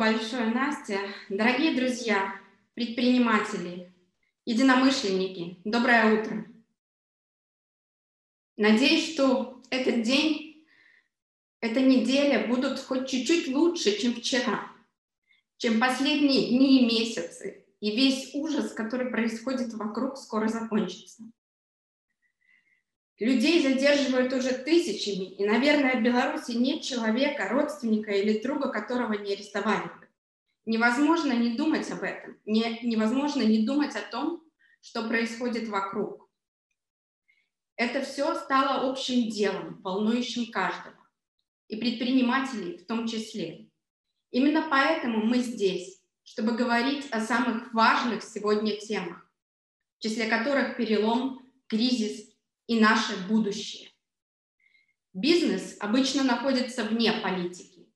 большое, Настя. Дорогие друзья, предприниматели, единомышленники, доброе утро. Надеюсь, что этот день, эта неделя будут хоть чуть-чуть лучше, чем вчера, чем последние дни и месяцы, и весь ужас, который происходит вокруг, скоро закончится. Людей задерживают уже тысячами, и, наверное, в Беларуси нет человека, родственника или друга, которого не арестовали бы. Невозможно не думать об этом, не, невозможно не думать о том, что происходит вокруг. Это все стало общим делом, волнующим каждого, и предпринимателей в том числе. Именно поэтому мы здесь, чтобы говорить о самых важных сегодня темах, в числе которых перелом, кризис и наше будущее. Бизнес обычно находится вне политики.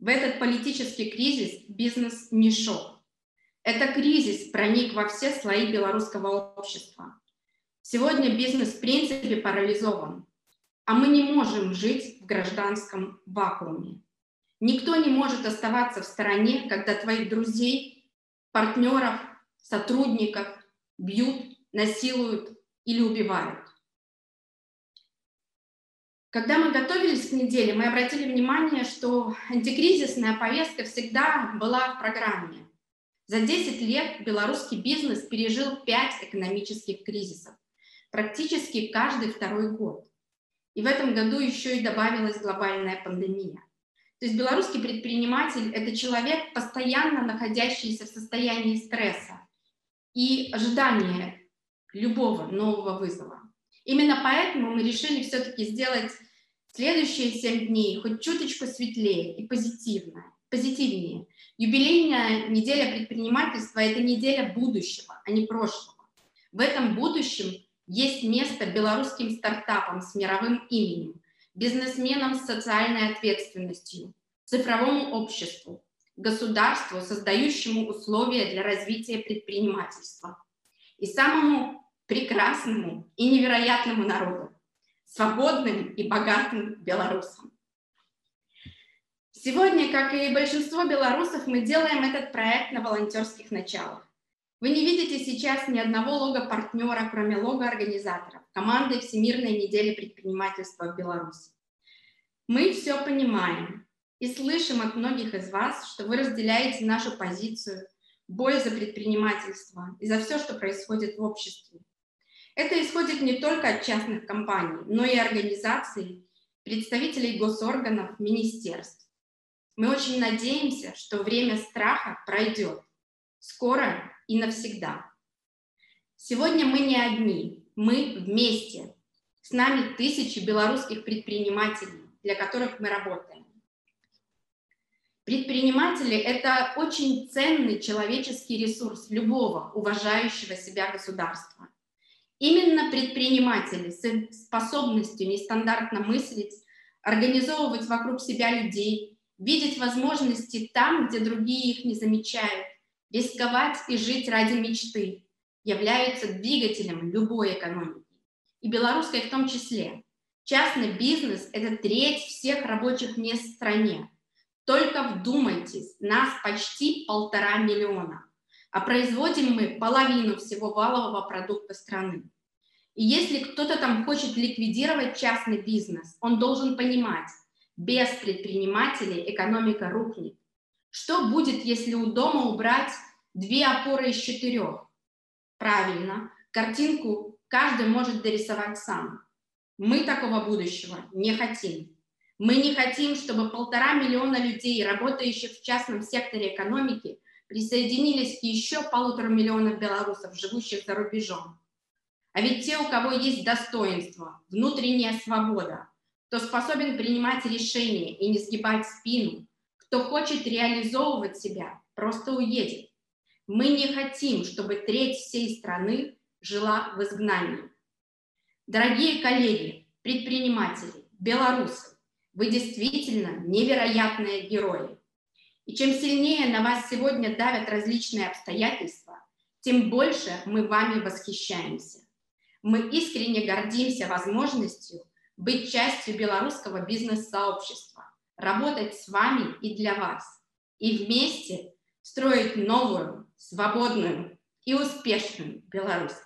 В этот политический кризис бизнес не шел. Это кризис проник во все слои белорусского общества. Сегодня бизнес в принципе парализован, а мы не можем жить в гражданском вакууме. Никто не может оставаться в стороне, когда твоих друзей, партнеров, сотрудников бьют, насилуют или убивают. Когда мы готовились к неделе, мы обратили внимание, что антикризисная повестка всегда была в программе. За 10 лет белорусский бизнес пережил 5 экономических кризисов, практически каждый второй год. И в этом году еще и добавилась глобальная пандемия. То есть белорусский предприниматель – это человек, постоянно находящийся в состоянии стресса и ожидания любого нового вызова. Именно поэтому мы решили все-таки сделать следующие семь дней хоть чуточку светлее и позитивно, позитивнее. Юбилейная неделя предпринимательства – это неделя будущего, а не прошлого. В этом будущем есть место белорусским стартапам с мировым именем, бизнесменам с социальной ответственностью, цифровому обществу, государству, создающему условия для развития предпринимательства и самому прекрасному и невероятному народу, свободным и богатым белорусам. Сегодня, как и большинство белорусов, мы делаем этот проект на волонтерских началах. Вы не видите сейчас ни одного лого-партнера, кроме лого-организаторов, команды Всемирной недели предпринимательства в Беларуси. Мы все понимаем и слышим от многих из вас, что вы разделяете нашу позицию, боль за предпринимательство и за все, что происходит в обществе. Это исходит не только от частных компаний, но и организаций, представителей госорганов, министерств. Мы очень надеемся, что время страха пройдет скоро и навсегда. Сегодня мы не одни, мы вместе. С нами тысячи белорусских предпринимателей, для которых мы работаем. Предприниматели – это очень ценный человеческий ресурс любого уважающего себя государства. Именно предприниматели с способностью нестандартно мыслить, организовывать вокруг себя людей, видеть возможности там, где другие их не замечают, рисковать и жить ради мечты, являются двигателем любой экономики, и белорусской в том числе. Частный бизнес – это треть всех рабочих мест в стране. Только вдумайтесь, нас почти полтора миллиона, а производим мы половину всего валового продукта страны. И если кто-то там хочет ликвидировать частный бизнес, он должен понимать, без предпринимателей экономика рухнет. Что будет, если у дома убрать две опоры из четырех? Правильно, картинку каждый может дорисовать сам. Мы такого будущего не хотим. Мы не хотим, чтобы полтора миллиона людей, работающих в частном секторе экономики, присоединились еще полутора миллионам белорусов, живущих за рубежом. А ведь те, у кого есть достоинство, внутренняя свобода, кто способен принимать решения и не сгибать спину, кто хочет реализовывать себя, просто уедет. Мы не хотим, чтобы треть всей страны жила в изгнании. Дорогие коллеги, предприниматели, белорусы, вы действительно невероятные герои. И чем сильнее на вас сегодня давят различные обстоятельства, тем больше мы вами восхищаемся. Мы искренне гордимся возможностью быть частью белорусского бизнес-сообщества, работать с вами и для вас. и вместе строить новую, свободную и успешную Беларусь.